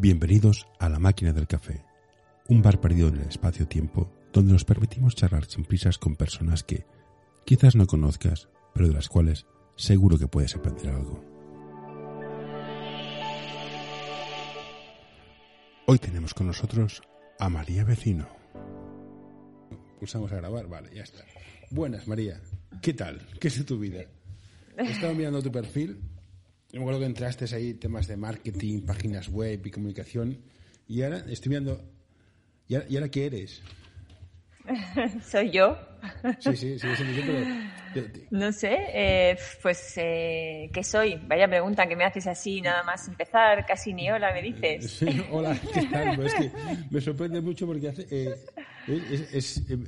Bienvenidos a La Máquina del Café, un bar perdido en el espacio-tiempo donde nos permitimos charlar sin prisas con personas que quizás no conozcas, pero de las cuales seguro que puedes aprender algo. Hoy tenemos con nosotros a María Vecino. Pulsamos a grabar, vale, ya está. Buenas, María. ¿Qué tal? ¿Qué es de tu vida? He estado mirando tu perfil. Yo me acuerdo que entraste ahí temas de marketing, páginas web y comunicación. Y ahora estoy viendo. ¿Y ahora, y ahora qué eres? ¿Soy yo? Sí, sí, sí, sí, sí, pero... No sé, eh, pues, eh, ¿qué soy? Vaya pregunta que me haces así nada más empezar, casi ni hola me dices. Sí, hola, ¿qué tal? Es que me sorprende mucho porque hace, eh, es, es, eh,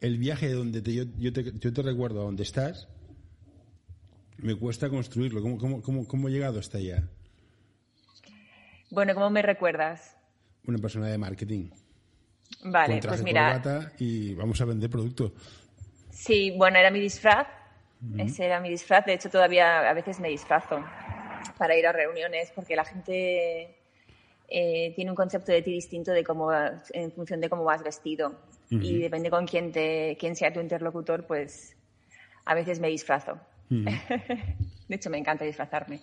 el viaje donde te, yo, yo te, yo te recuerdo a donde estás, me cuesta construirlo. ¿Cómo, cómo, cómo, cómo he llegado hasta allá? Bueno, ¿cómo me recuerdas? Una persona de marketing. Vale, con traje, pues mira, y vamos a vender producto. sí, bueno, era mi disfraz, ese era mi disfraz, de hecho todavía a veces me disfrazo para ir a reuniones porque la gente eh, tiene un concepto de ti distinto de cómo en función de cómo vas vestido y depende con quién, te, quién sea tu interlocutor, pues a veces me disfrazo. De hecho, me encanta disfrazarme.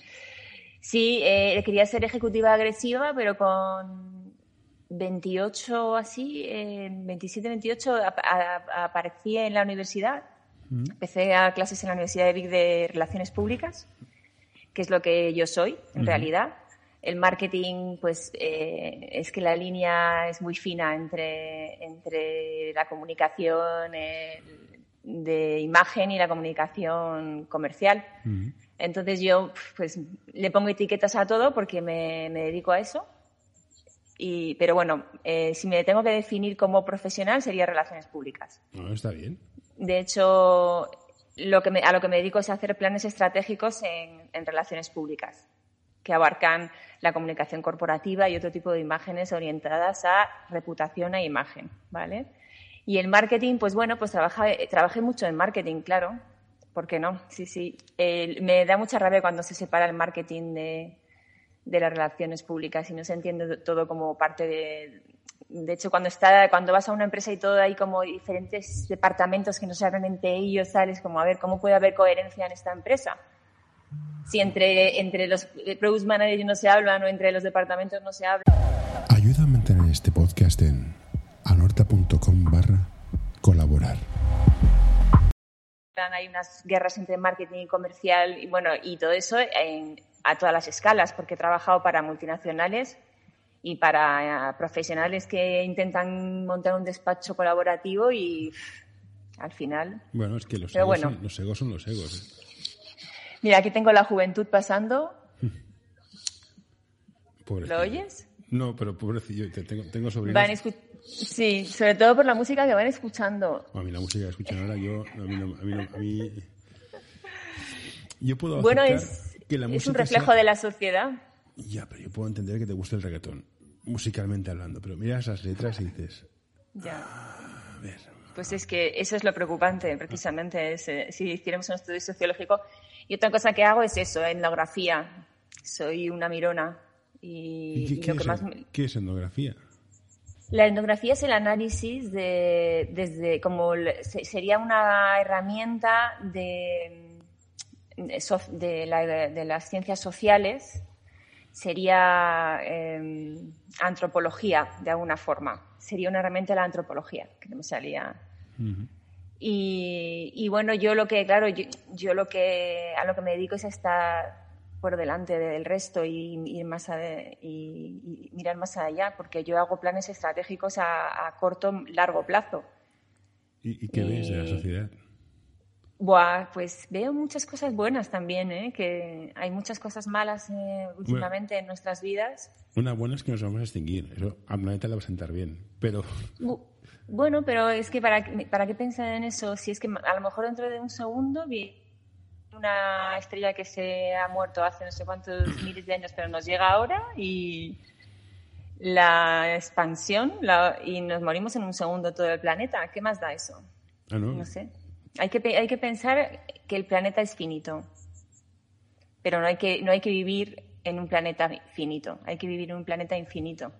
Sí, eh, quería ser ejecutiva agresiva, pero con 28 o así, eh, 27, 28, ap- a- aparecí en la universidad. Empecé a clases en la Universidad de Vic de Relaciones Públicas, que es lo que yo soy, en realidad. El marketing, pues, eh, es que la línea es muy fina entre, entre la comunicación el- de imagen y la comunicación comercial. Entonces yo, pues, le pongo etiquetas a todo porque me, me dedico a eso. Y, pero bueno, eh, si me tengo que definir como profesional sería relaciones públicas. No, está bien. De hecho, lo que me- a lo que me dedico es a hacer planes estratégicos en, en relaciones públicas, que abarcan la comunicación corporativa y otro tipo de imágenes orientadas a reputación e imagen, ¿vale? Y el marketing, pues bueno, pues trabaja, trabajé mucho en marketing, claro. ¿Por qué no? Sí, sí. Eh, me da mucha rabia cuando se separa el marketing de, de las relaciones públicas y no se entiende todo como parte de... De hecho, cuando, está, cuando vas a una empresa y todo hay como diferentes departamentos que no se hablan entre ellos, sales como, a ver, ¿cómo puede haber coherencia en esta empresa? Si entre, entre los eh, product managers no se hablan o entre los departamentos no se hablan. Ayuda a mantener este podcast en anorta.com barra colaborar. hay unas guerras entre marketing y comercial y bueno y todo eso en- a todas las escalas porque he trabajado para multinacionales y para eh, profesionales que intentan montar un despacho colaborativo y al final Bueno, es que los egos, bueno. son, los egos son los egos. ¿eh? mira aquí tengo la juventud pasando. ¿lo oyes? No, pero pobrecillo, te- tengo, tengo van sí sobre todo por la música que van escuchando A mí la música que escuchan ahora, yo, a mí no, a mí no, a mí... Yo puedo bueno es, que la es música un reflejo sea- de la sociedad Ya, pero yo puedo entender que te guste el reggaetón, musicalmente hablando, pero miras las letras y dices, ya a ver, Pues es que eso es lo preocupante, precisamente. es, eh, si hiciéramos un estudio sociológico. Y otra cosa que hago es eso, etnografía. Soy una mirona. ¿Y qué, y qué lo es, más me- qué es etnografía? La etnografía es el análisis de, desde, como sería una herramienta de, de, soc- de la- de las ciencias sociales, sería eh, antropología, de alguna forma. Sería una herramienta de la antropología, que no me salía. Y, y bueno, yo lo que, claro, yo, yo lo que, a lo que me dedico es a estar por delante del resto y, ir más ade- y, y mirar más allá, porque yo hago planes estratégicos a, a corto, largo plazo. ¿Y, y qué ves de la Y- sociedad? Buah, pues veo muchas cosas buenas también, ¿eh? que hay muchas cosas malas eh, últimamente en nuestras vidas. Una buena es que nos vamos a extinguir, eso al planeta le va a sentar bien, pero Bu- Bueno, pero es que para, para qué pensar en eso, si es que a lo mejor dentro de un segundo vi una estrella que se ha muerto hace no sé cuántos miles de años, pero nos llega ahora y la expansión la- y nos morimos en un segundo todo el planeta. ¿Qué más da eso? Ah, no. No sé. Hay que, hay que pensar que el planeta es finito, pero no hay que, no hay que vivir en un planeta finito. Hay que vivir en un planeta infinito.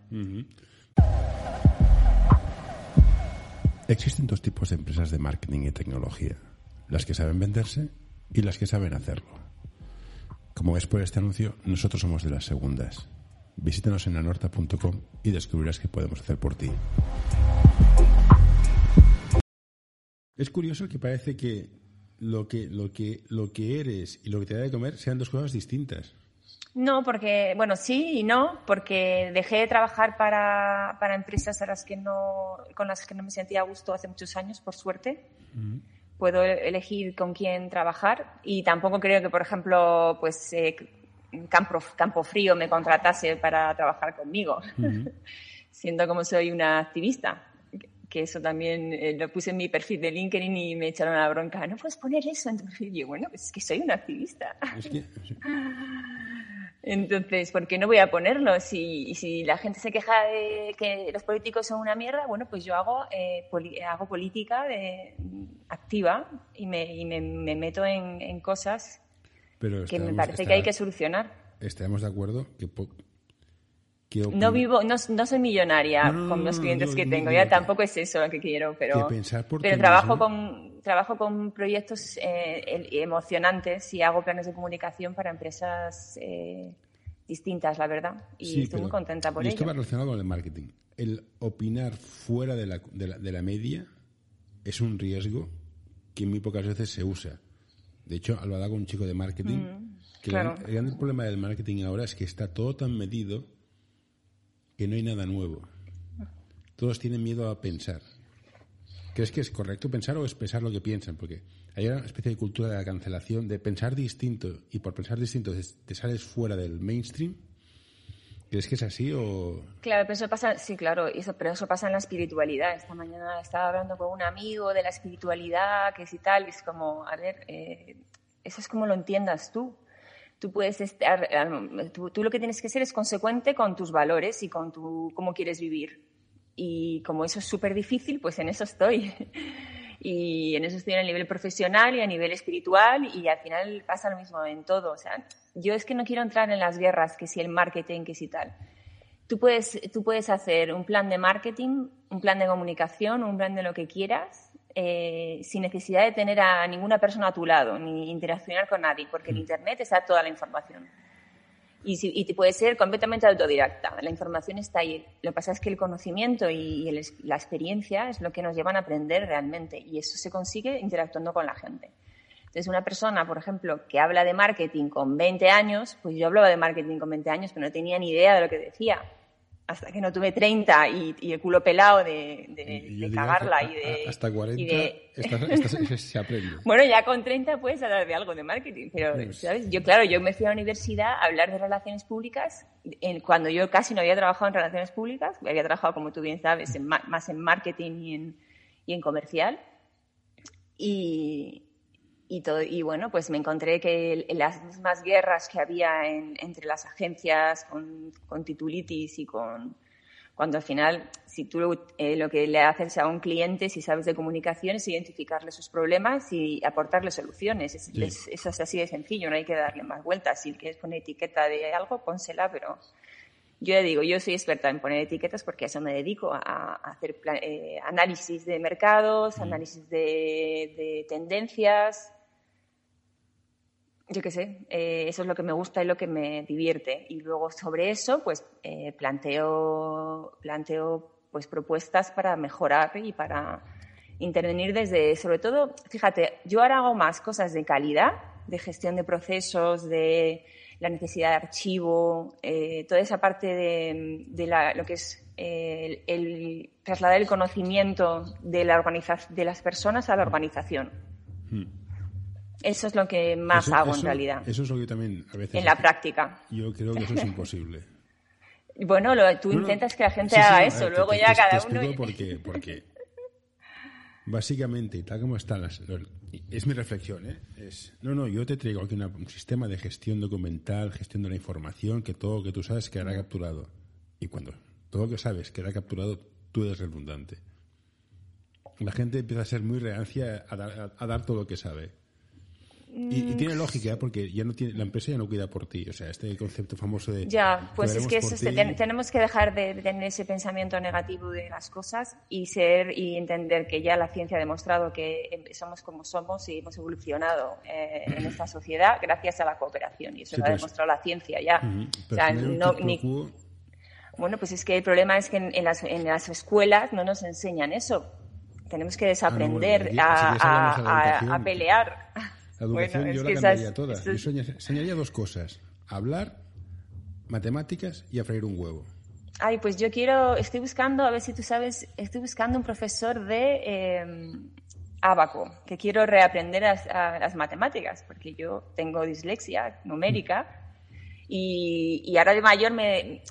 Existen dos tipos de empresas de marketing y tecnología. Las que saben venderse y las que saben hacerlo. Como ves por este anuncio, nosotros somos de las segundas. Visítanos en anorta.com y descubrirás qué podemos hacer por ti. Es curioso que parece que lo que, lo que, lo que eres y lo que te da de comer sean dos cosas distintas. No, porque, bueno, sí y no, porque dejé de trabajar para, para empresas a las que no, con las que no me sentía a gusto hace muchos años, por suerte. Puedo elegir con quién trabajar y tampoco creo que, por ejemplo, pues eh, Campo, Campo Frío me contratase para trabajar conmigo, siendo como soy una activista que eso también eh, lo puse en mi perfil de LinkedIn y me echaron la bronca. No puedes poner eso en tu perfil. Y yo, bueno, pues es que soy una activista. Entonces, ¿por qué no voy a ponerlo? Si, si la gente se queja de que los políticos son una mierda, bueno, pues yo hago, eh, hago política de, activa y me, y me, meto en, en cosas que me parece que hay que solucionar. Estamos de acuerdo que no vivo, no, no soy millonaria con los clientes que tengo, ya tampoco es eso lo que quiero, pero, pero trabajo, con, trabajo con proyectos eh, emocionantes y hago planes de comunicación para empresas eh, distintas, la verdad, y estoy muy contenta por ello. Esto va relacionado con el marketing. El opinar fuera de la, de la, media es un riesgo que muy pocas veces se usa. De hecho, hablaba con un chico de marketing mm, que el gran problema del marketing ahora es que está todo tan medido que no hay nada nuevo. Todos tienen miedo a pensar. ¿Crees que es correcto pensar o expresar lo que piensan? Porque hay una especie de cultura de la cancelación, de pensar distinto, y por pensar distinto te sales fuera del mainstream. ¿Crees que es así o...? Claro, pero eso pasa, sí, claro, pero eso pasa en la espiritualidad. Esta mañana estaba hablando con un amigo de la espiritualidad, que es y tal, y es como, a ver, eh, eso es como lo entiendas tú tú puedes estar, tú, lo que tienes que ser es consecuente con tus valores y con tu, cómo quieres vivir. Y como eso es súper difícil, pues en eso estoy. Y en eso estoy a nivel profesional y a nivel espiritual y al final pasa lo mismo en todo. O sea, yo es que no quiero entrar en las guerras, que si el marketing, que si tal. Tú puedes, tú puedes hacer un plan de marketing, un plan de comunicación, un plan de lo que quieras eh, sin necesidad de tener a ninguna persona a tu lado, ni interaccionar con nadie, porque en mm. Internet está toda la información. Y, puede ser completamente autodidacta. La información está ahí. Lo que pasa es que el conocimiento y, la experiencia es lo que nos llevan a aprender realmente. Y eso se consigue interactuando con la gente. Entonces, una persona, por ejemplo, que habla de marketing con 20 años, pues yo hablaba de marketing con 20 años, pero no tenía ni idea de lo que decía hasta que no tuve 30 y, el culo pelado de, de, cagarla y de... Hasta 40 se aprende. bueno, ya con 30 puedes hablar de algo de marketing, pero, pues ¿sabes? Yo, claro, yo me fui a la universidad a hablar de relaciones públicas cuando yo casi no había trabajado en relaciones públicas, había trabajado, como tú bien sabes, más en marketing y en, y en comercial. Y, y, todo, y bueno, pues me encontré que las mismas guerras que había entre las agencias con, con, titulitis y con... Cuando al final, si tú eh, lo que le haces a un cliente, si sabes de comunicación, es identificarle sus problemas y aportarle soluciones. Es, eso es así de sencillo, no hay que darle más vueltas. Si quieres poner etiqueta de algo, pónsela, pero yo le digo, yo soy experta en poner etiquetas porque a eso me dedico, a, hacer eh, análisis de mercados, análisis de, de tendencias, yo qué sé, eh, eso es lo que me gusta y lo que me divierte. Y luego sobre eso, pues eh, planteo, planteo pues propuestas para mejorar y para intervenir desde, sobre todo, fíjate, yo ahora hago más cosas de calidad, de gestión de procesos, de la necesidad de archivo, eh, toda esa parte de, de lo que es el, trasladar el conocimiento de, la de las personas a la organización. Hmm. Eso es lo que más hago en realidad. Eso es lo que también a veces. En la práctica. Yo creo que eso es imposible. bueno, tú intentas que la gente haga eso, luego ya cada uno. Porque, porque básicamente, tal como están las. Es mi reflexión, ¿eh? Es, no, no, yo te traigo aquí un sistema de gestión documental, gestión de la información, que todo lo que tú sabes quedará capturado. Y cuando todo lo que sabes queda capturado, tú eres redundante. La gente empieza a ser muy reacia a dar todo lo que sabe. Y, y tiene lógica, ¿eh? porque ya no tiene, la empresa ya no cuida por ti. O sea, este concepto famoso de. Ya, pues es "Cuidaremos que es- ti". ten- tenemos que dejar de, de tener ese pensamiento negativo de las cosas y ser y entender que ya la ciencia ha demostrado que em- somos como somos y hemos evolucionado eh, en esta sociedad gracias a la cooperación. Y eso Sí, lo ha demostrado la ciencia ya. Ujú. O Pero sea, no- ni- bueno, pues es que el problema es que en, en las, en las escuelas no nos enseñan eso. Tenemos que desaprender bueno, a, hablamos de la a- a- educación. a pelear. La educación Bueno, yo la esas- cambiaría toda. esto Yo enseñaría dos cosas. Hablar, matemáticas y a freír un huevo. Ay, pues yo quiero, estoy buscando, a ver si tú sabes, estoy buscando un profesor de eh, abaco, que quiero reaprender las, a las matemáticas, porque yo tengo dislexia numérica y, y ahora de mayor me,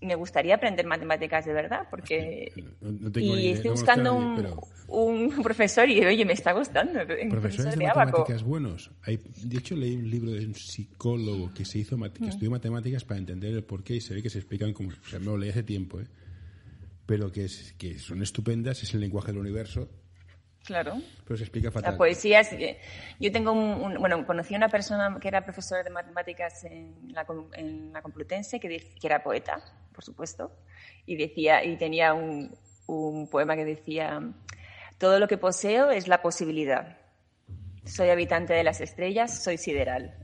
me gustaría aprender matemáticas de verdad, porque... No, tengo Y idea, estoy no buscando nadie, un, un profesor y, oye, me está gustando. Profesor profesores de matemáticas buenos. Hay, de hecho, leí un libro de un psicólogo que se hizo que estudió matemáticas para entender el porqué y se ve que se explican como... O sea, me lo leí hace tiempo, ¿eh? Pero que, es, que son estupendas, es el lenguaje del universo, Claro. pero se explica fatal. La poesía es... eh, Yo tengo un, un- Bueno, conocí a una persona que era profesora de matemáticas en la, en la Complutense, que, que era poeta, por supuesto, y, decía, y tenía un, un poema que decía, todo lo que poseo es la posibilidad. Soy habitante de las estrellas, soy sideral.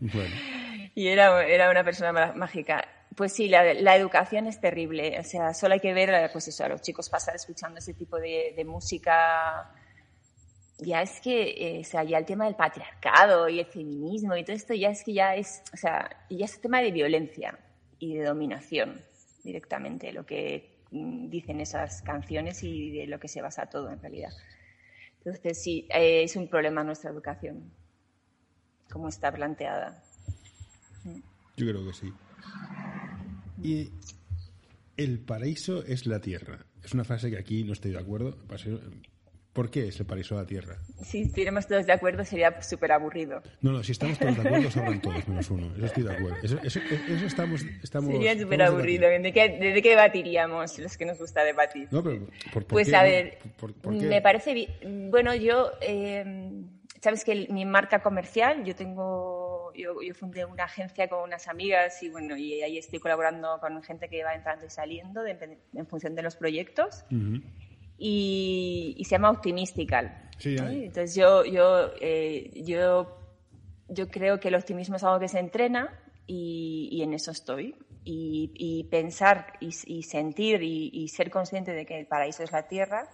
Bueno, Y era, era una persona mágica. Pues sí, la, educación es terrible. O sea, solo hay que ver eh, pues eso, a los chicos pasar escuchando ese tipo de, música. Ya es que, eh, o sea, ya el tema del patriarcado y el feminismo y todo esto ya es que ya es, o sea, ya es tema de violencia y de dominación directamente, lo que mm, dicen esas canciones y de lo que se basa todo en realidad. Entonces sí, eh, es un problema nuestra educación, como está planteada. yo creo que sí. Y el paraíso es la tierra. Es una frase que aquí no estoy de acuerdo. ¿Por qué es el paraíso la tierra? Si estuviéramos todos de acuerdo sería súper aburrido. No, no, si estamos todos de acuerdo, sobran todos menos uno. Eso estoy de acuerdo. Eso, eso, eso estamos, estamos. Sería súper aburrido. ¿De qué, ¿De qué debatiríamos los que nos gusta debatir? No, pero ¿por, por Pues qué? a ver, ¿Por- por qué? me parece bueno, yo, eh, sabes que mi marca comercial, yo tengo, yo, yo fundé una agencia con unas amigas y bueno, y ahí estoy colaborando con gente que va entrando y saliendo de- en función de los proyectos Ujú. y, y se llama Optimistical. Sí, hay. Entonces yo, yo, eh, yo, yo creo que el optimismo es algo que se entrena y, y en eso estoy. Y, y pensar y, sentir y, y ser consciente de que el paraíso es la tierra,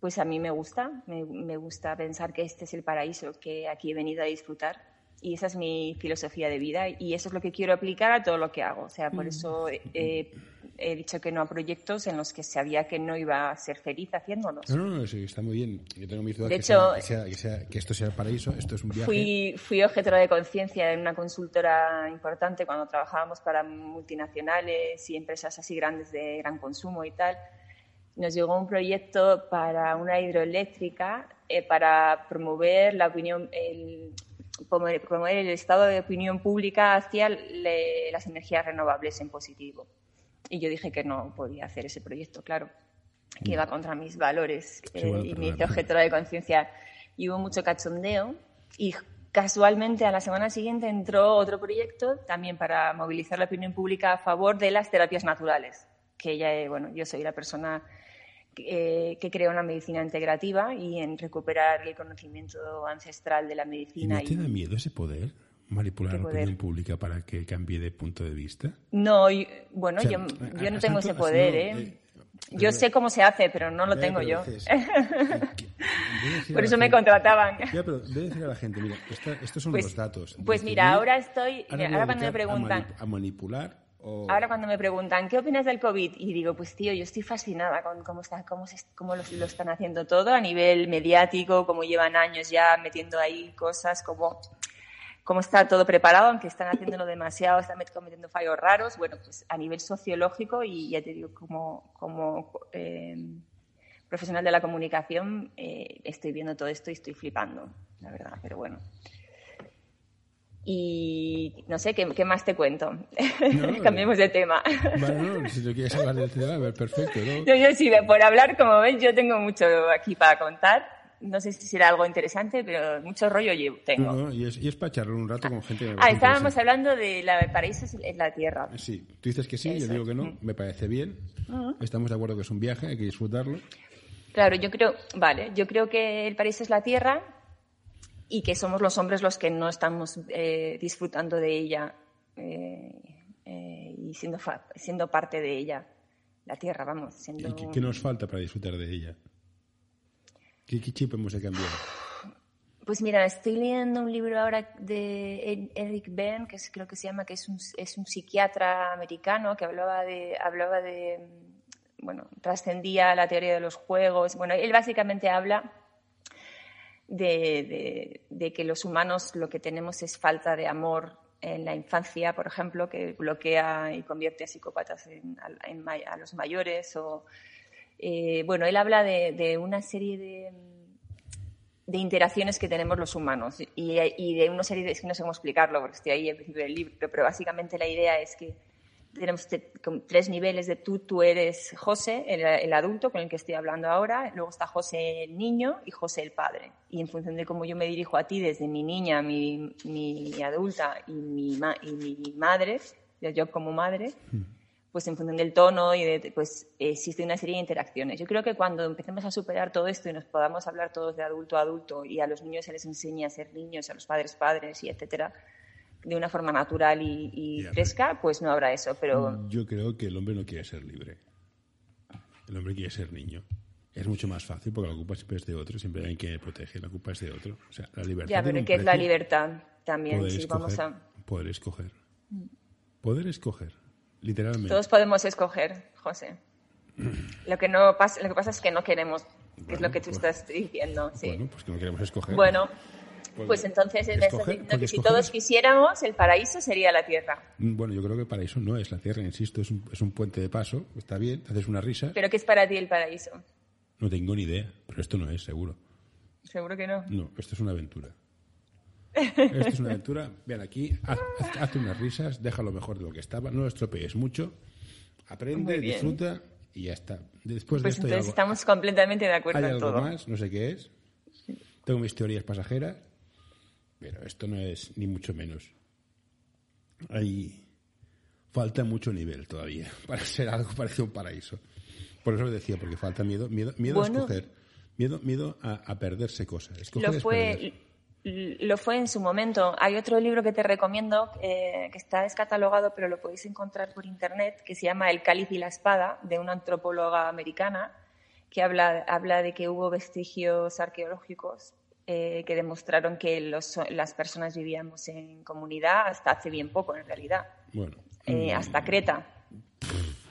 pues a mí me gusta. Me, me gusta pensar que este es el paraíso que aquí he venido a disfrutar. Y esa es mi filosofía de vida y eso es lo que quiero aplicar a todo lo que hago. O sea, por eso eh, he dicho que no a proyectos en los que sabía que no iba a ser feliz haciéndolos. No, no, no, sí, está muy bien. Yo tengo mis dudas De que, hecho, sea, que, sea- que sea- que esto sea el paraíso, esto es un viaje. Fui, fui objetora de conciencia en una consultora importante cuando trabajábamos para multinacionales y empresas así grandes de gran consumo y tal. Nos llegó un proyecto para una hidroeléctrica eh, para promover la opinión, el, promover promover el estado de opinión pública hacia le- las energías renovables en positivo. Y yo dije que no podía hacer ese proyecto, claro, que iba contra mis valores. Sí, eh, y bueno. objetora de conciencia. Y hubo mucho cachondeo. Y casualmente a la semana siguiente entró otro proyecto también para movilizar la opinión pública a favor de las terapias naturales. Que ya, eh, bueno, yo soy la persona eh, que crea una medicina integrativa y en recuperar el conocimiento ancestral de la ¿Y medicina. no te da miedo ese poder? Manipular ¿Qué la opinión pública para que cambie de punto de vista. No, y- bueno, O sea, yo, yo no tengo ese poder, no, ¿eh? eh, Yo pero- sé cómo se hace, pero no lo tengo yo. dices, Por eso me contrataban. Ya, pero debe decir a la gente, mira, esta- estos son Pues- los datos. pues mira, ahora estoy- mira, voy a ahora cuando me dedicar a preguntan- manip- A, manipular o... Ahora cuando me preguntan, ¿qué opinas del COVID? Y digo, pues tío, yo estoy fascinada con cómo, está, cómo, se, cómo lo, lo están haciendo todo a nivel mediático, cómo llevan años ya metiendo ahí cosas, cómo, cómo está todo preparado, aunque están haciéndolo demasiado, están met- cometiendo fallos raros. Bueno, pues a nivel sociológico y ya te digo, como, como eh, profesional de la comunicación, eh, estoy viendo todo esto y estoy flipando, la verdad, pero bueno. Y no sé, ¿qué, qué más te cuento? No, Cambiemos de tema. Bueno, no, si tú quieres hablar del tema, perfecto, ¿no? Yo, yo sí, por hablar, como ves, yo tengo mucho aquí para contar. no sé si será algo interesante, pero mucho rollo llevo, tengo. No, y, es, y es para charlar un rato con gente. que me Ah, estábamos hablando de la, el paraíso es la tierra. Sí, tú dices que sí, yo Eso digo es. que no, me parece bien. Estamos de acuerdo que es un viaje, hay que disfrutarlo. Claro, yo creo, vale, yo creo que el paraíso es la tierra y que somos los hombres los que no estamos eh, disfrutando de ella eh, eh, y siendo, fa- siendo parte de ella. La tierra, vamos, siendo... ¿Y qué, qué nos falta para disfrutar de ella? ¿Qué, qué chip hemos de cambiar? Pues mira, estoy leyendo un libro ahora de E- Eric Ben, que es- creo que se llama, que es un, es un psiquiatra americano que hablaba de, hablaba de, bueno, trascendía la teoría de los juegos. Bueno, él básicamente habla de, de- que los humanos lo que tenemos es falta de amor en la infancia, por ejemplo, que bloquea y convierte a psicópatas en, a- los mayores. O, eh, bueno, él habla de, una serie de, de interacciones que tenemos los humanos y, y de una serie de, es que no sé cómo explicarlo porque estoy ahí al principio del libro, pero básicamente la idea es que tenemos te- como tres niveles de tú, tú eres José, el, el adulto con el que estoy hablando ahora, luego está José el niño y José el padre. Y en función de cómo yo me dirijo a ti desde mi niña, mi, mi adulta y mi, y mi madre, yo como madre, pues en función del tono y de, pues existe una serie de interacciones. Yo creo que cuando empecemos a superar todo esto y nos podamos hablar todos de adulto a adulto y a los niños se les enseña a ser niños, a los padres padres y etcétera, de una forma natural y, y Ya, fresca, pues no habrá eso. Pero Yo creo que el hombre no quiere ser libre. El hombre quiere ser niño. Es mucho más fácil porque la culpa siempre es de otro, siempre hay que proteger, la culpa es de otro. O sea, la libertad. ya, pero ¿qué es la libertad también? Poder Si escoger. vamos a... Poder escoger. Poder escoger, literalmente. Todos podemos escoger, José. Lo que no pasa, lo que pasa es que no queremos, que es lo que tú pues- estás diciendo. Sí. Bueno, pues que no queremos escoger. Bueno, Pues pues entonces me estás escoger, diciendo porque que si todos es- quisiéramos, el paraíso sería la tierra. Mm, Bueno, yo creo que el paraíso no es la tierra, insisto, es un, es un puente de paso, está bien, haces una risa. ¿Pero qué es para ti el paraíso? No tengo ni idea, pero esto no es, seguro. Seguro que no. No, esto es una aventura. Esto es una aventura. Ven aquí, haz, haz- hazte unas risas, déjalo mejor de lo que estaba, no lo estropees mucho, aprende, disfruta y ya está. Después Pues de esto hay entonces algo, estamos completamente de acuerdo hay en algo todo. más, no sé qué es. Tengo mis teorías pasajeras, pero esto no es ni mucho menos. Hay falta mucho nivel todavía para ser algo parecido a un paraíso. Por eso lo decía, porque falta miedo, miedo, miedo Bueno. a escoger, miedo, miedo a, a perderse cosas. Escoger Lo fue, lo fue en su momento. Hay otro libro que te recomiendo eh, que está descatalogado, pero lo podéis encontrar por internet, que se llama El cáliz y la espada, de una antropóloga americana, que habla, habla de que hubo vestigios arqueológicos eh, que demostraron que los- las personas vivíamos en comunidad hasta hace bien poco, en realidad. Bueno, Eh, hasta Creta,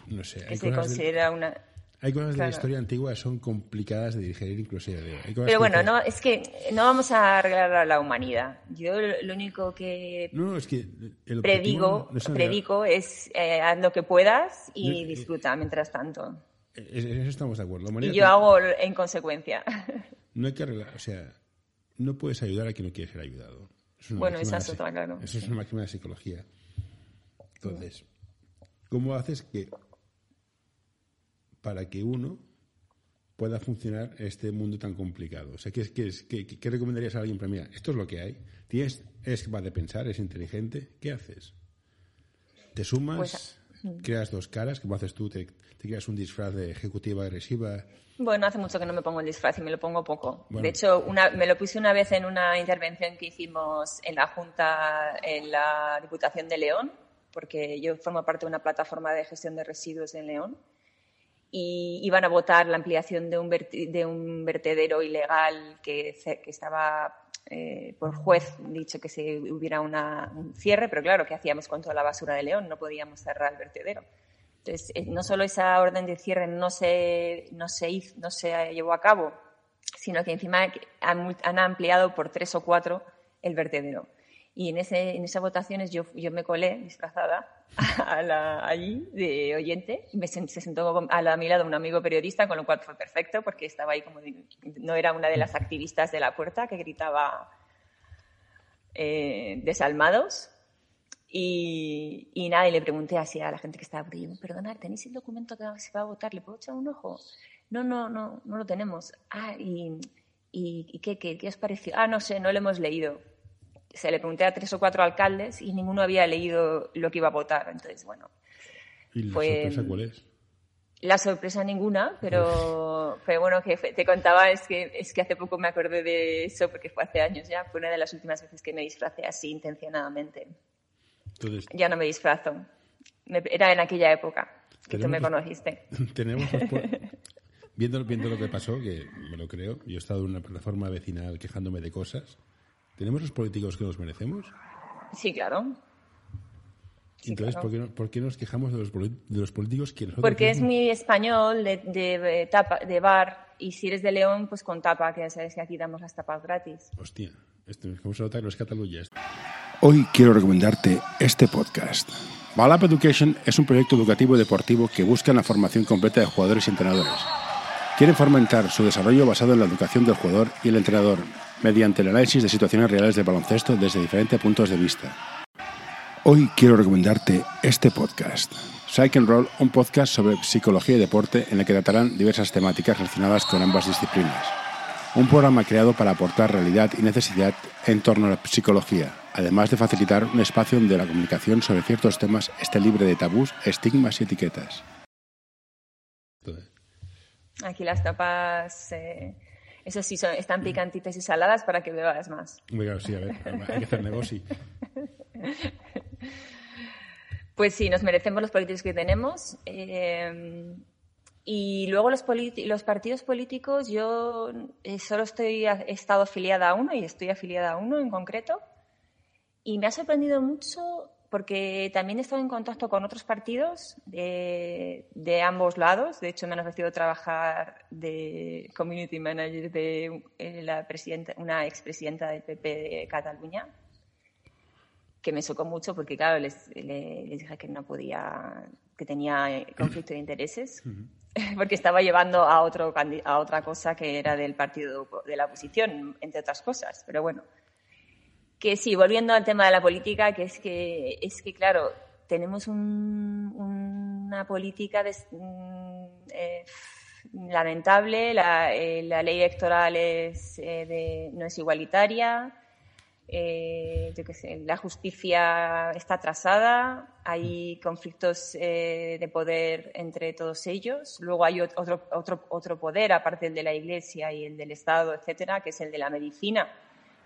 no sé. que Hay se cosas, de, considera una... hay cosas de la claro. historia antigua que son complicadas de digerir cosas Pero que bueno, dices, no, es que no vamos a arreglar a la humanidad. Yo lo único que No, es que el predigo, no es predico es eh, haz lo que puedas y No, eh, disfruta mientras tanto. En en eso estamos de acuerdo. La Y yo hago en consecuencia. No hay que arreglar, o sea, no puedes ayudar a quien no quiere ser ayudado. Es Bueno, esa es otra, claro. Eso es una máxima de psicología. Entonces, ¿cómo haces que para que uno pueda funcionar este mundo tan complicado? O sea, ¿qué, qué, es- qué- qué recomendarías a alguien? Para mira, esto es lo que hay. Tienes, eres capaz de pensar, es inteligente. ¿Qué haces? ¿Te sumas? Pues, ¿Creas dos caras? ¿Cómo haces tú? ¿Te, te creas un disfraz de ejecutiva agresiva? Bueno, hace mucho que no me pongo el disfraz y me lo pongo poco. Bueno. De hecho, una, me lo puse una vez en una intervención que hicimos en la Junta, en la Diputación de León, porque yo formo parte de una plataforma de gestión de residuos en León. Y iban a votar la ampliación de un, de un vertedero ilegal que, que estaba eh, por juez dicho que se hubiera una- un cierre, pero claro, ¿qué hacíamos con toda la basura de León? No podíamos cerrar el vertedero. Entonces, eh, no solo esa orden de cierre no se, no se, hizo- no se llevó a cabo, sino que encima han, han ampliado por tres o cuatro el vertedero. Y en, ese, en esas votaciones yo, yo me colé disfrazada a la- allí de oyente. y Me, se sentó a, la- a mi lado un amigo periodista, con lo cual fue perfecto porque estaba ahí como... de- no era una de las activistas de la puerta que gritaba eh, desalmados. Y, y nada, y le pregunté así a la gente que estaba por ahí, perdonad, ¿tenéis el documento que se va a votar? ¿Le puedo echar un ojo? No, no, no, no lo tenemos. Ah, y, ¿y, qué, qué, qué os pareció? Ah, no sé, no lo hemos leído se le pregunté a tres o cuatro alcaldes y ninguno había leído lo que iba a votar. Entonces, bueno. ¿Y la sorpresa cuál es? La sorpresa ninguna, pero, pero bueno, que te contaba es que, es que hace poco me acordé de eso porque fue hace años ya, fue una de las últimas veces que me disfracé así intencionadamente. Entonces, ya no me disfrazo. era en aquella época que tú me conociste. Tenemos viendo, viendo lo que pasó, que me lo creo, yo he estado en una plataforma vecinal quejándome de cosas ¿Tenemos los políticos que nos merecemos? Sí, claro. Entonces, ¿por, qué, nos quejamos de los, de los políticos que nosotros Porque es muy español de, de, tapa, de bar y si eres de León, pues con tapa, que ya sabes que aquí damos las tapas gratis. Hostia, esto, ¿cómo se nota que no es Cataluña? Hoy quiero recomendarte este podcast. Balap Education es un proyecto educativo y deportivo que busca la formación completa de jugadores y entrenadores. Quieren fomentar su desarrollo basado en la educación del jugador y el entrenador, mediante el análisis de situaciones reales de baloncesto desde diferentes puntos de vista. Hoy quiero recomendarte este podcast. Psych and Roll, un podcast sobre psicología y deporte en el que tratarán diversas temáticas relacionadas con ambas disciplinas. Un programa creado para aportar realidad y necesidad en torno a la psicología, además de facilitar un espacio donde la comunicación sobre ciertos temas esté libre de tabús, estigmas y etiquetas. Aquí las tapas eh, eso sí, son, están picantitas y saladas para que bebas más. Claro, sí, a ver, hay que hacer negocio. Pues sí, nos merecemos los políticos que tenemos. Eh, y luego los, los, partidos políticos, yo eh, solo estoy, he estado afiliada a uno y estoy afiliada a uno en concreto. Y me ha sorprendido mucho porque también he estado en contacto con otros partidos de, ambos lados. De hecho, me han ofrecido trabajar de community manager de eh, la presidenta, una expresidenta del PP de Cataluña, que me socó mucho porque, claro, les, dije que no podía, que tenía conflicto de intereses. Porque estaba llevando a, otro, a otra cosa que era del partido de la oposición, entre otras cosas. Pero bueno, que sí, volviendo al tema de la política, que es que, es que claro, tenemos una política mm, eh, lamentable, la, eh, la, ley electoral es, eh, no es igualitaria, la justicia está atrasada, hay conflictos de poder entre todos ellos, luego hay otro, otro, otro poder, aparte del de la Iglesia y el del Estado, etcétera, que es el de la medicina,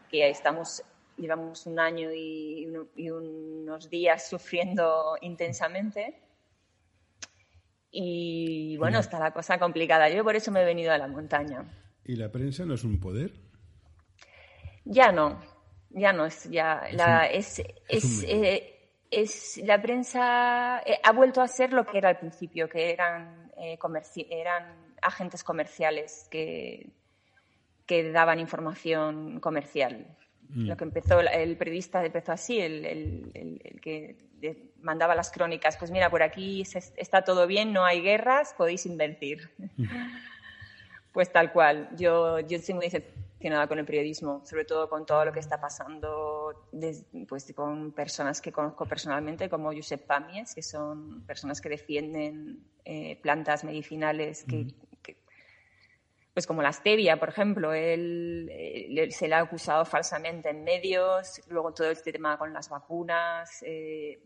que estamos llevamos un año y, unos días sufriendo intensamente. Y bueno, está la cosa complicada. Yo por eso me he venido a la montaña. ¿Y la prensa no es un poder? Ya no, ya no es, ya la, es, es, es, eh, la prensa eh, ha vuelto a ser lo que era al principio, que eran, eh, eran agentes comerciales que, que daban información comercial. Mm. Lo que empezó, el periodista empezó así, el, el, que mandaba las crónicas, pues mira, por aquí está todo bien, no hay guerras, podéis invertir. Mm. pues tal cual, yo, yo estoy muy decepcionada con el periodismo, sobre todo con todo lo que está pasando pues, con personas que conozco personalmente, como Josep Pamies, que son personas que defienden eh, plantas medicinales que, mm pues como la stevia, por ejemplo, él, eh, se le ha acusado falsamente en medios, luego todo este tema con las vacunas. Eh,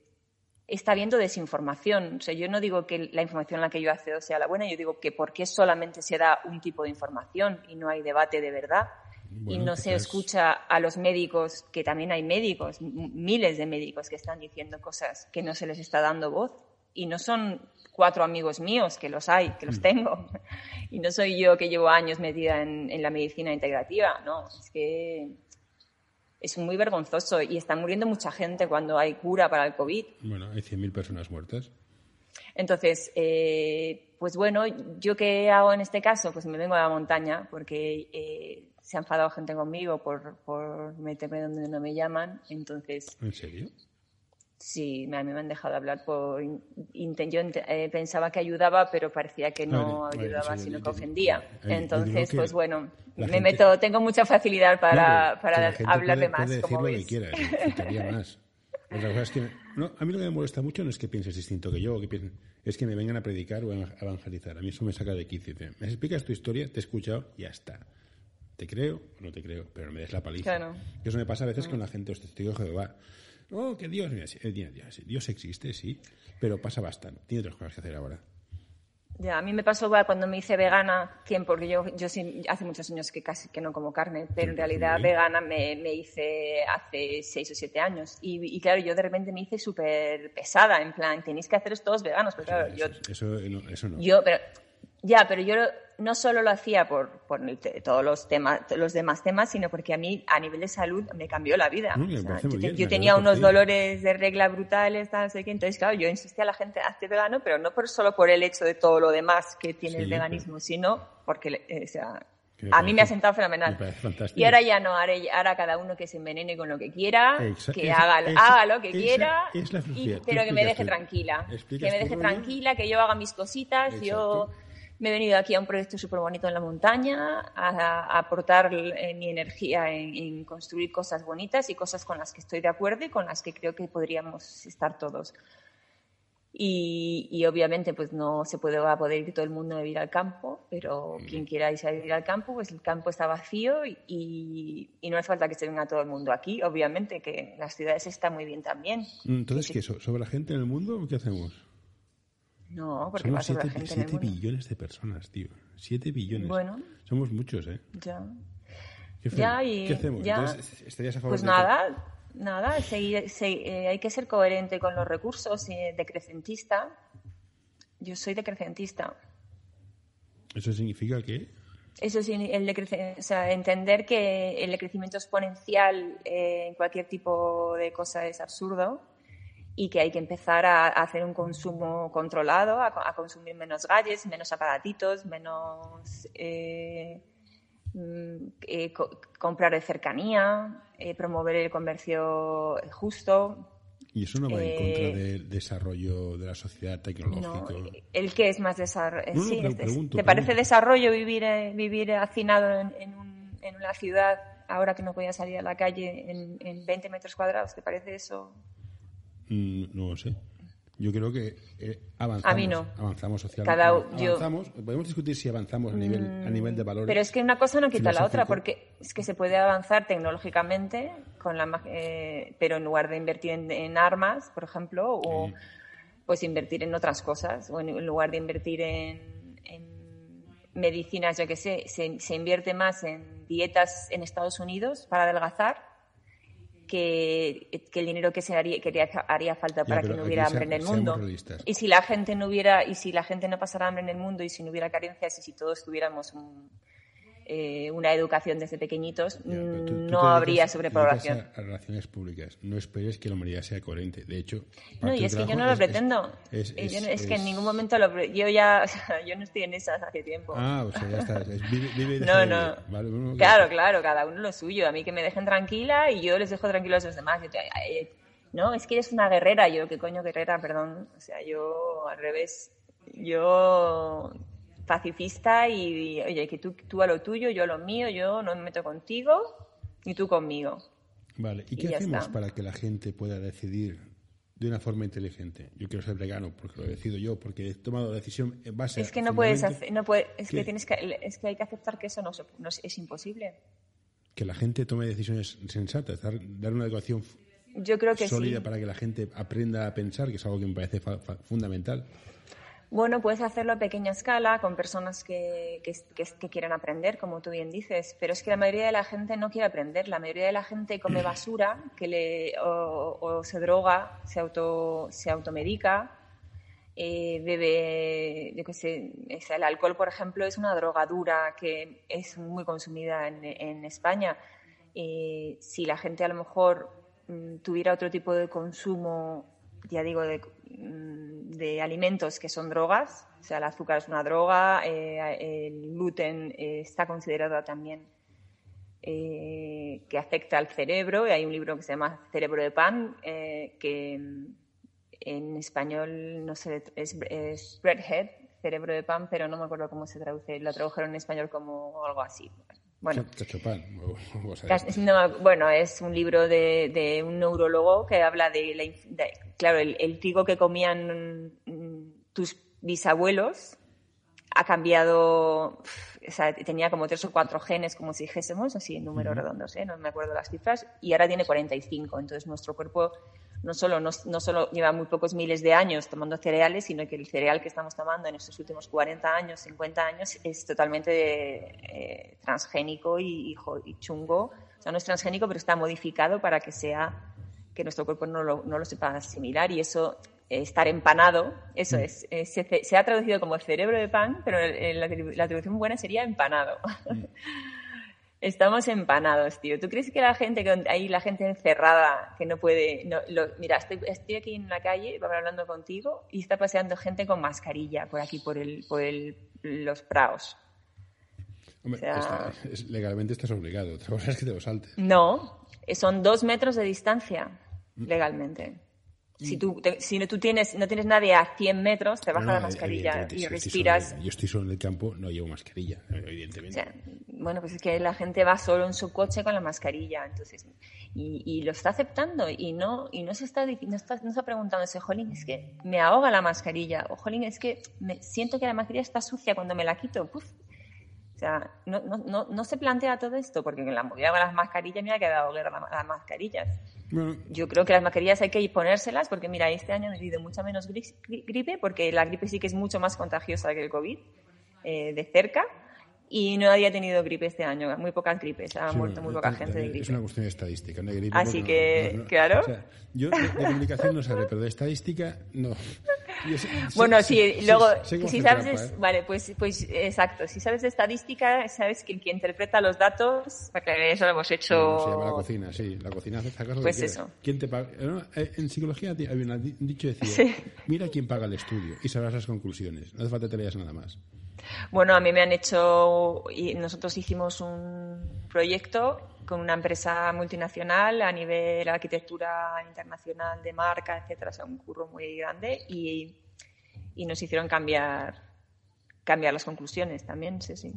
está habiendo desinformación. O sea, yo no digo que la información en la que yo accedo sea la buena, yo digo que por qué solamente se da un tipo de información y no hay debate de verdad. y no se escucha a los médicos, que también hay médicos, miles de médicos que están diciendo cosas que no se les está dando voz y no son cuatro amigos míos, que los hay, que los mm. tengo, y no soy yo que llevo años metida en, la medicina integrativa, no, es que es muy vergonzoso y está muriendo mucha gente cuando hay cura para el COVID. Bueno, hay 100.000 personas muertas. Entonces, eh, pues bueno, ¿yo qué hago en este caso? Pues me vengo a la montaña porque eh, se ha enfadado gente conmigo por, por meterme donde no me llaman. Entonces, ¿En serio? Sí, a mí me han dejado hablar por... Yo eh, pensaba que ayudaba, pero parecía que no ayudaba, sino que ofendía. Entonces, pues bueno, me meto, tengo mucha facilidad para, para hablar de más. Puede decir lo que quiera, más. es que, no, a mí lo que me molesta mucho no es que pienses distinto que yo, o que piensen, es que me vengan a predicar o a evangelizar. A mí eso me saca de quicio. Me explicas tu historia, te he escuchado y ya está. te creo o no te creo, pero no me des la paliza. Claro. Eso me pasa a veces con la gente, os testigo de Jehová. Oh, que Dios, mira, Dios, Dios existe, sí, pero pasa bastante. Tiene otras cosas que hacer ahora. Ya, a mí me pasó cuando me hice vegana, porque yo, yo hace muchos años que casi que no como carne, pero en realidad vegana me, me, hice hace seis o siete años. Y, y claro, yo de repente me hice súper pesada, en plan, tenéis que haceros todos veganos, pero claro, yo... Eso, eso no. Yo, pero ya, pero yo no solo lo hacía por, por todos los temas, los demás temas, sino porque a mí a nivel de salud me cambió la vida. yo, tenía unos dolores de regla brutales, tal, sé qué. Entonces, claro, yo insistía a la gente hazte vegano, pero no por, solo por el hecho de todo lo demás que tiene el veganismo, sino porque, eh, o sea, a mí me ha sentado fenomenal. Y ahora ya no, ahora, cada uno que se envenene con lo que quiera, que haga, haga, lo que quiera, pero que me deje tranquila. Que me deje tranquila, que yo haga mis cositas, yo me he venido aquí a un proyecto súper bonito en la montaña, a, aportar eh, mi energía en, construir cosas bonitas y cosas con las que estoy de acuerdo y con las que creo que podríamos estar todos. Y, obviamente pues no se puede va a poder ir todo el mundo a vivir al campo, pero quien quiera irse a vivir al campo, pues el campo está vacío y, no hace falta que se venga todo el mundo aquí, obviamente que las ciudades están muy bien también. Entonces, ¿qué? ¿Sobre la gente en el mundo qué hacemos? No, porque Somos siete, gente siete billones de personas, tío. Siete billones. Bueno. Somos muchos, ¿eh? Ya. ¿Qué, ya, y, ¿Qué hacemos? Entonces, ¿estarías a favor pues nada, nada. Eh, hay que ser coherente con los recursos, eh, decrecentista. Yo soy decrecentista. ¿Eso significa qué? Eso sí, el o sea, entender que el decrecimiento exponencial eh, en cualquier tipo de cosa es absurdo y que hay que empezar a, hacer un consumo controlado, a, consumir menos galles, menos aparatitos, menos eh, mm, eh, comprar de cercanía, eh, promover el comercio justo. ¿Y eso no va en contra del desarrollo de la sociedad tecnológica? el que es más desarrollo. sí, ¿Te parece desarrollo vivir, vivir hacinado en, una ciudad ahora que no podía salir a la calle en, en 20 metros cuadrados? ¿Te parece eso? Mm, no lo sé. Yo creo que eh, avanzamos. A mí no. Avanzamos socialmente. avanzamos. Podemos discutir si avanzamos a nivel, a nivel de valores. Pero es que una cosa no quita la otra, porque es que se puede avanzar tecnológicamente, con la, eh, pero en lugar de invertir en, armas, por ejemplo, o pues invertir en otras cosas, o en, lugar de invertir en, medicinas, yo que sé, se, se invierte más en dietas en Estados Unidos para adelgazar que, el dinero que se haría, que haría falta para que no hubiera hambre en el mundo. Y si la gente no hubiera, y si la gente no pasara hambre en el mundo y si no hubiera carencias y si todos tuviéramos un, eh, una educación desde pequeñitos, no habría sobrepoblación. A, relaciones públicas. No esperes que la humanidad sea coherente. De hecho, no, y es que yo no lo pretendo. Es, que en ningún momento lo, yo ya, yo no estoy en esas hace tiempo. Ah, o sea, ya está. vive, no, no. claro, claro, cada uno lo suyo. A mí que me dejen tranquila y yo les dejo tranquilos a los demás. no, es que eres una guerrera. Yo, ¿qué coño guerrera? Perdón. O sea, yo al revés. Yo pacifista y, oye, que tú, tú a lo tuyo, yo a lo mío, yo no me meto contigo ni tú conmigo. Vale, ¿y qué hacemos para que la gente pueda decidir de una forma inteligente? Yo quiero ser vegano porque lo decido yo, porque he tomado la decisión en base Es que no puedes hacer, no puede, es que tienes que, es que hay que aceptar que eso no, es, imposible. Que la gente tome decisiones sensatas, dar, una educación yo creo que sólida para que la gente aprenda a pensar, que es algo que me parece fundamental. Bueno, puedes hacerlo a pequeña escala con personas que, que, quieran aprender, como tú bien dices, pero es que la mayoría de la gente no quiere aprender. La mayoría de la gente come basura que le, o, se droga, se, auto, se automedica, eh, bebe, yo sé, el alcohol, por ejemplo, es una droga dura que es muy consumida en, España. Eh, si la gente a lo mejor mm, tuviera otro tipo de consumo, ya digo, de Mm, de alimentos que son drogas, o sea, el azúcar es una droga, eh, el gluten eh, está considerado también eh, que afecta al cerebro, y hay un libro que se llama Cerebro de Pan, que en español no sé, es, es breadhead, cerebro de pan, pero no me acuerdo cómo se traduce, lo tradujeron en español como algo así. Bueno, bueno, es un libro de, un neurólogo que habla de, claro, el, trigo que comían mm, tus bisabuelos ha cambiado, o sea, tenía como tres o cuatro genes, como si dijésemos, así en números redondos, ¿eh? no me acuerdo las cifras, y ahora tiene 45. Entonces nuestro cuerpo no solo, no, solo lleva muy pocos miles de años tomando cereales, sino que el cereal que estamos tomando en estos últimos 40 años, 50 años, es totalmente eh, transgénico y, y, chungo. O sea, no es transgénico, pero está modificado para que sea que nuestro cuerpo no lo, no lo sepa asimilar y eso estar empanado, eso mm. es, eh, se, ha traducido como cerebro de pan, pero la, traducción buena sería empanado. Mm. Estamos empanados, tío. ¿Tú crees que la gente, que hay la gente encerrada que no puede... No, mira, estoy, estoy, aquí en la calle, hablando contigo, y está paseando gente con mascarilla por aquí, por, el, por el, los praos. Hombre, legalmente estás obligado. Otra cosa es que te lo saltes. No, son dos metros de distancia, legalmente. Si tú, si no, tú tienes, no tienes nadie a 100 metros, te baja la mascarilla y respiras. yo estoy solo en el campo, no llevo mascarilla, evidentemente. bueno, pues es que la gente va solo en su coche con la mascarilla, entonces, y, y lo está aceptando y no, y no se está, no está, no está preguntándose, jolín, es que me ahoga la mascarilla, o jolín, es que me siento que la mascarilla está sucia cuando me la quito, Puf. O sea, no, no, no, no, se plantea todo esto, porque en la movida con las mascarillas me ha quedado guerra las mascarillas. Yo creo que las mascarillas hay que ponérselas porque, mira, este año he vivido mucha menos gripe porque la gripe sí que es mucho más contagiosa que el COVID eh, de cerca y no había tenido gripe este año, muy pocas gripes, ha muerto muy poca gente de gripe. Es una cuestión de estadística, no de gripe. Así que, claro. yo de, comunicación no sabré, pero de estadística no. Bueno, sí, luego, si sabes, vale, pues, pues exacto, si sabes de estadística, sabes que el que interpreta los datos, porque eso lo hemos hecho. se llama la cocina, sí, la cocina hace caso Pues eso. ¿Quién te paga? Eh, en psicología hay un dicho decía, mira quién paga el estudio y sabrás las conclusiones, no hace falta que te leas nada más. Bueno, a mí me han hecho, y nosotros hicimos un proyecto con una empresa multinacional a nivel arquitectura internacional de marca, etcétera, o sea, un curro muy grande y, y nos hicieron cambiar, cambiar las conclusiones también, sí, sí.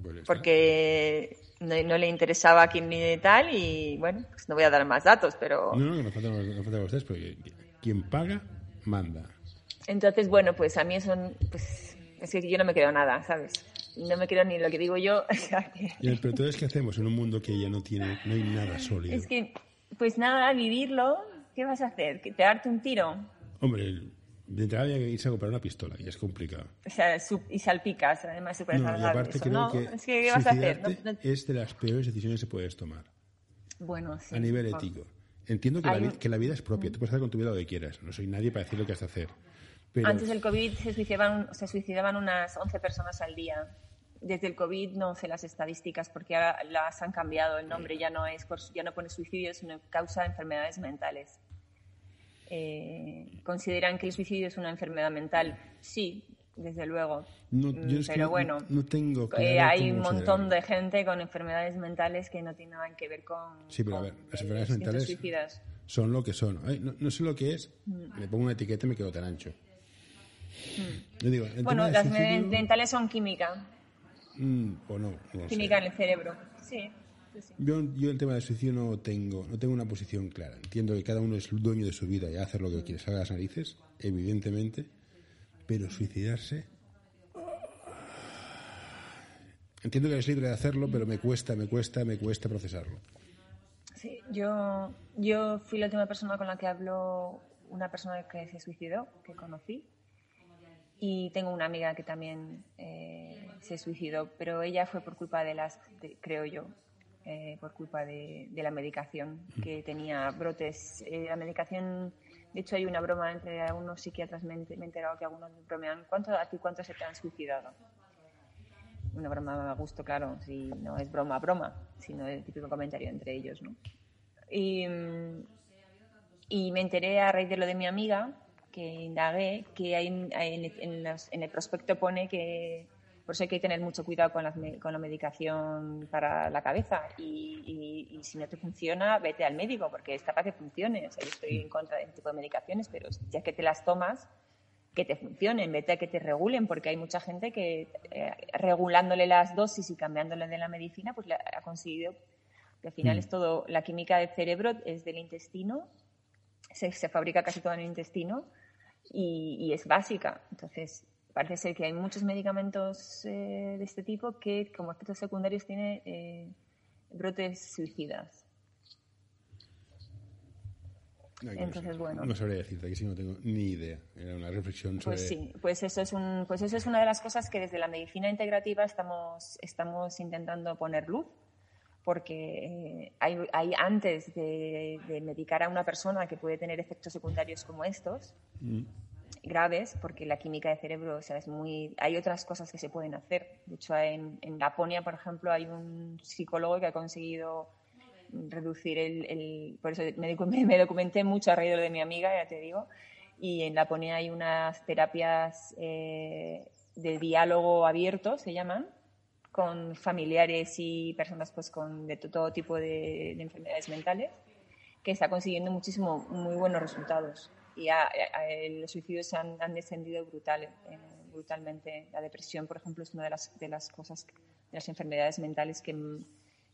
Pues Porque no, le interesaba a quién ni tal y bueno, pues no voy a dar más datos, pero... No, no, no falta, no falta ustedes, porque quien paga, manda. Entonces, bueno, pues a mí eso, pues es que yo no me quedo nada, ¿sabes? No me quedo ni lo que digo yo. ¿Y pero entonces qué hacemos en un mundo que ya no tiene, no hay nada sólido? Es que, pues nada, vivirlo, ¿qué vas a hacer? ¿Te darte un tiro? Hombre, de entrada había que irse a comprar una pistola y es complicado. O sea, y salpicas, además puede no, y aparte creo que, es que ¿qué vas a hacer? es de las peores decisiones que puedes tomar. Bueno, sí. A nivel ético. Entiendo que la, que la, vida es propia, tú puedes hacer con tu vida lo que quieras, no soy nadie para decir lo que has de hacer. Antes del COVID se suicidaban, se suicidaban unas 11 personas al día. Desde el COVID no sé las estadísticas porque ahora las han cambiado. El nombre ya no es ya no pone suicidio, sino causa enfermedades mentales. Eh, ¿Consideran que el suicidio es una enfermedad mental? Sí, desde luego. No, mm, pero bueno, no, tengo eh, hay un montón de gente con enfermedades mentales que no tienen nada que ver con. Sí, pero a ver, las enfermedades mentales son lo que son. no, sé lo que es, mm. le pongo una etiqueta y me quedo tan ancho. Mm. bueno, las mentales son química. Mm, o no, química en el cerebro. Sí. Yo, yo el tema del suicidio no tengo, no tengo una posición clara. Entiendo que cada uno es dueño de su vida y hace lo que quiere, salga las narices, evidentemente, pero suicidarse. Entiendo que es libre de hacerlo, pero me cuesta, me cuesta, me cuesta procesarlo. Sí, yo, yo fui la última persona con la que habló una persona que se suicidó, que conocí, y tengo una amiga que también eh, se suicidó, pero ella fue por culpa de las, creo yo, eh, por culpa de, la medicación, que tenía brotes. Eh, la medicación, de hecho hay una broma entre algunos psiquiatras, me, he enterado que algunos bromean, ¿cuánto, ¿a ti cuántos se te han suicidado? Una broma a gusto, claro, si no es broma, broma, sino el típico comentario entre ellos, ¿no? Y, y me enteré a raíz de lo de mi amiga, que indagué, que hay, en, en, el prospecto pone que por eso hay que tener mucho cuidado con la, con la medicación para la cabeza y, y, si no te funciona, vete al médico porque está para que funcione. O sea, yo estoy en contra de este tipo de medicaciones, pero ya que te las tomas, que te funcionen, vete a que te regulen, porque hay mucha gente que eh, regulándole las dosis y cambiándole de la medicina, pues ha conseguido que al final mm. es todo, la química del cerebro es del intestino, se, se fabrica casi todo en el intestino y, es básica. Entonces, parece ser que hay muchos medicamentos eh, de este tipo que como efectos secundarios tienen eh, brotes suicidas. Entonces, bueno. No sabría decirte, que sí no tengo ni idea. Era una reflexión pues sobre... Pues sí, pues eso, es un, pues eso es una de las cosas que desde la medicina integrativa estamos, estamos intentando poner luz, porque eh, hay, hay antes de, medicar a una persona que puede tener efectos secundarios como estos, mm. graves, porque la química de cerebro, o sea, es muy... Hay otras cosas que se pueden hacer. De hecho, en, en Laponia, por ejemplo, hay un psicólogo que ha conseguido reducir el, por eso me, me, documenté mucho a raíz de lo de mi amiga, ya te digo, y en Laponia hay unas terapias eh, de diálogo abierto, se llaman, con familiares y personas pues con de todo tipo de, enfermedades mentales, que está consiguiendo muchísimo, muy buenos resultados. Y los suicidios han, han descendido brutal, eh, brutalmente. La depresión, por ejemplo, es una de las, de las cosas, de las enfermedades mentales que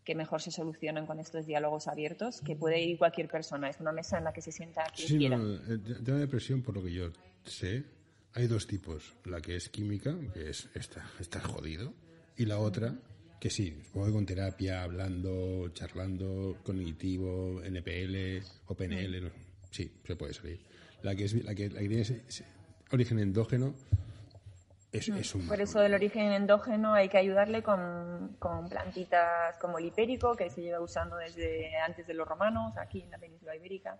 que mejor se solucionan con estos diálogos abiertos, que puede ir cualquier persona. Es una mesa en la que se sienta quien sí, quiera. el tema de depresión, por lo que yo sé, hay dos tipos. La que es química, que es estar jodido, y la otra, que sí, supongo con terapia, hablando, charlando, cognitivo, NPL o PNL, mm. sí, se puede salir. La que, es, la que, la que tiene origen endógeno por eso del origen endógeno hay que ayudarle con, plantitas como el hipérico, que se lleva usando desde antes de los romanos, aquí en la península ibérica,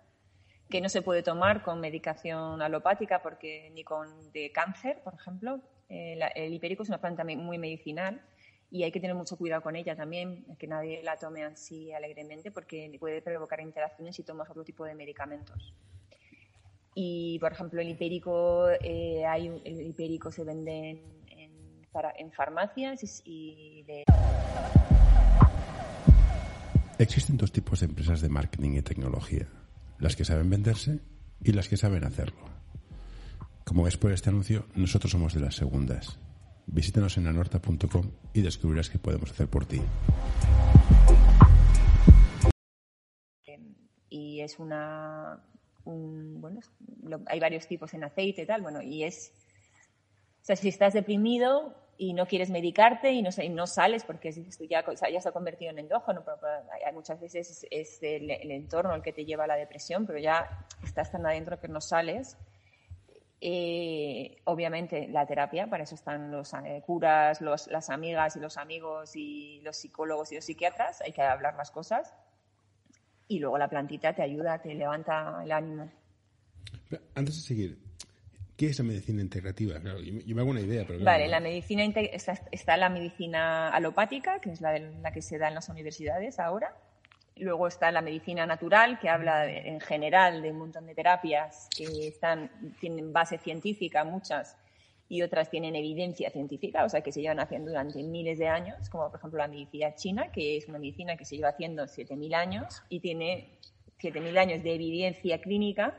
que no se puede tomar con medicación alopática porque ni con de cáncer, por ejemplo. Eh, el hipérico es una planta muy medicinal y hay que tener mucho cuidado con ella también, que nadie la tome así alegremente porque puede provocar interacciones si tomas otro tipo de medicamentos. Y, por ejemplo, el hipérico, eh, hay el hipérico se vende en, en, farmacias y de... Existen dos tipos de empresas de marketing y tecnología, las que saben venderse y las que saben hacerlo. Como ves por este anuncio, nosotros somos de las segundas. Visítanos en anorta.com y descubrirás qué podemos hacer por ti. Y es una, bueno, hay varios tipos en aceite y tal, bueno, y es, o sea, si estás deprimido y no quieres medicarte y no, no sales porque ya, ya se ha convertido en endógeno, pero, muchas veces es, el, entorno el que te lleva a la depresión, pero ya estás tan adentro que no sales. Eh, obviamente la terapia, para eso están los eh, curas, los, las amigas y los amigos y los psicólogos y los psiquiatras, hay que hablar las cosas y luego la plantita te ayuda, te levanta el ánimo. Antes de seguir, ¿qué es la medicina integrativa? yo, me hago una idea, pero... Vale, la medicina está, está, la medicina alopática, que es la, la que se da en las universidades ahora. Luego está la medicina natural, que habla en general de un montón de terapias que están, tienen base científica, muchas, y otras tienen evidencia científica, o sea, que se llevan haciendo durante miles de años, como por ejemplo la medicina china, que es una medicina que se lleva haciendo 7.000 años y tiene 7.000 años de evidencia clínica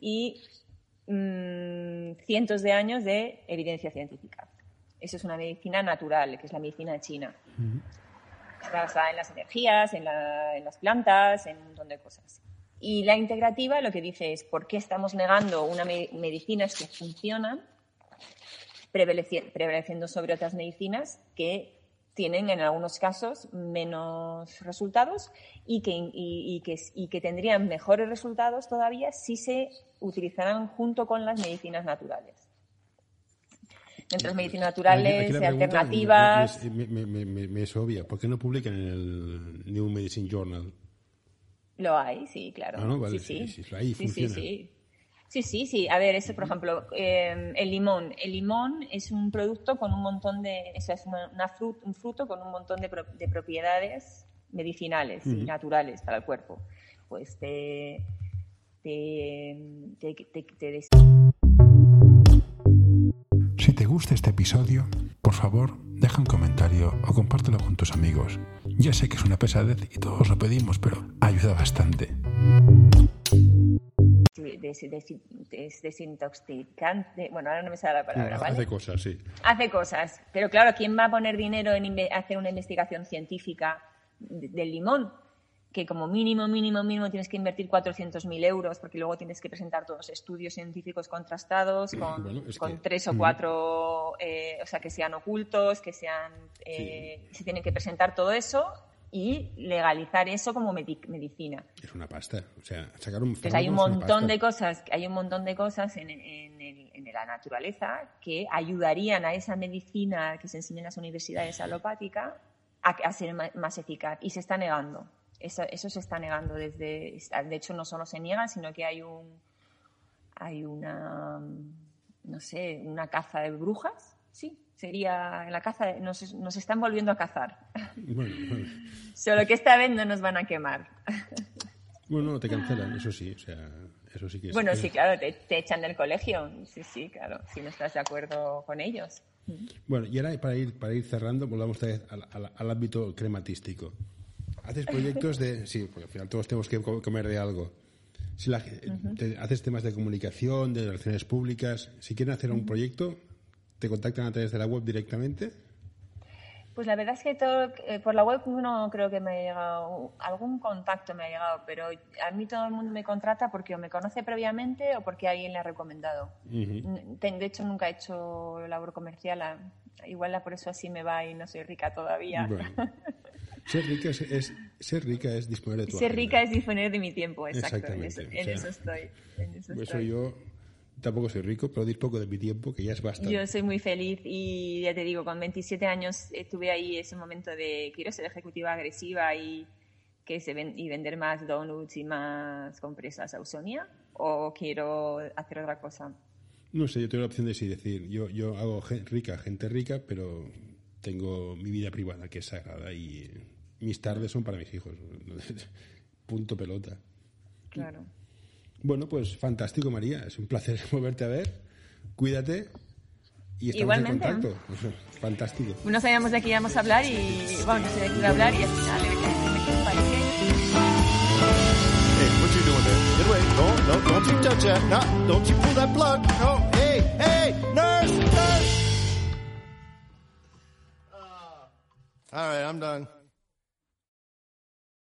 y mm, cientos de años de evidencia científica. Eso es una medicina natural, que es la medicina china. Está basada en las energías, en, las plantas, en un montón de cosas. Y la integrativa lo que dice es, ¿por qué estamos negando una medicinas que funcionan prevaleciendo sobre otras medicinas que tienen en algunos casos menos resultados y que, que, y que, tendrían mejores resultados todavía si se utilizaran junto con las medicinas naturales. Entre las medicinas naturales, y alternativas. Me, es obvia. ¿Por qué no publican en el New Medicine Journal? Lo hay, sí, claro. Ah, sí, sí. sí, sí, sí, sí. Sí, sí, sí. A ver, ese, por ejemplo, em, el limón. El limón es un producto con un montón de. O sea, es una, un fruto con un montón de, de propiedades medicinales y naturales para el cuerpo. Pues te. te, te, Si te gusta este episodio, por favor, deja un comentario o compártelo con tus amigos. Ya sé que es una pesadez y todos lo pedimos, pero ayuda bastante es desintoxicante. Bueno, ahora no me sale la palabra. Hace cosas, sí. Hace cosas. Pero claro, ¿quién va a poner dinero en hacer una investigación científica del limón? Que como mínimo, mínimo, mínimo tienes que invertir 400.000 euros porque luego tienes que presentar todos estudios científicos contrastados con, tres o cuatro, eh, o sea, que sean ocultos, que sean, eh, se tienen que presentar todo eso y legalizar eso como medicina. Es una pasta, o sea, sacar un pues hay un montón de cosas, hay un montón de cosas en, en, en, la naturaleza que ayudarían a esa medicina que se enseña en las universidades alopáticas a, a ser más eficaz y se está negando. Eso, se está negando desde, de hecho no solo se niega, sino que hay un, hay una, no sé, una caza de brujas, sí, sería la caza, nos, nos están volviendo a cazar. Solo que esta vez no nos van a quemar. Bueno, te cancelan, eso sí, o sea, eso sí que es. Bueno, sí, claro, te, echan del colegio, sí, sí, claro, si no estás de acuerdo con ellos. Bueno, y ahora para ir, para ir cerrando, volvamos al, al ámbito crematístico. Haces proyectos de... Sí, porque al final todos tenemos que comer de algo. Si la, haces temas de comunicación, de relaciones públicas, si quieren hacer un proyecto, ¿te contactan a través de la web directamente? Pues la verdad es que todo, eh, por la web no creo que me haya llegado, algún contacto me ha llegado, pero a mí todo el mundo me contrata porque o me conoce previamente o porque alguien le ha recomendado. De hecho, nunca he hecho labor comercial, igual por eso así me va y no soy rica todavía. Ser rica es, ser rica es disponer de tu Ser rica es disponer de mi tiempo, exacto. En, eso, estoy. eso, yo tampoco soy rico, pero dispongo de mi tiempo, que ya es bastante. Yo soy muy feliz y ya te digo, con 27 años estuve ahí ese momento de quiero ser ejecutiva agresiva y que se ven, y vender más donuts y más compresas Ausonia o quiero hacer otra cosa. No sé, yo tengo la opción de sí decir, yo, yo hago rica, gente rica, pero tengo mi vida privada que es sagrada y mis tardes son para mis hijos. Punto pelota. Claro. Bueno, pues fantástico, María. Es un placer volverte a ver. Cuídate y estamos Igualmente. en contacto. Fantástico. No sabíamos de qué íbamos a hablar y, bueno, no sé de qué iba a hablar y al final me parece. Hey, what you doing there? Get away. No, no, don't you touch that. No, don't you pull that plug. No, hey, hey, nurse, nurse. All right, I'm done.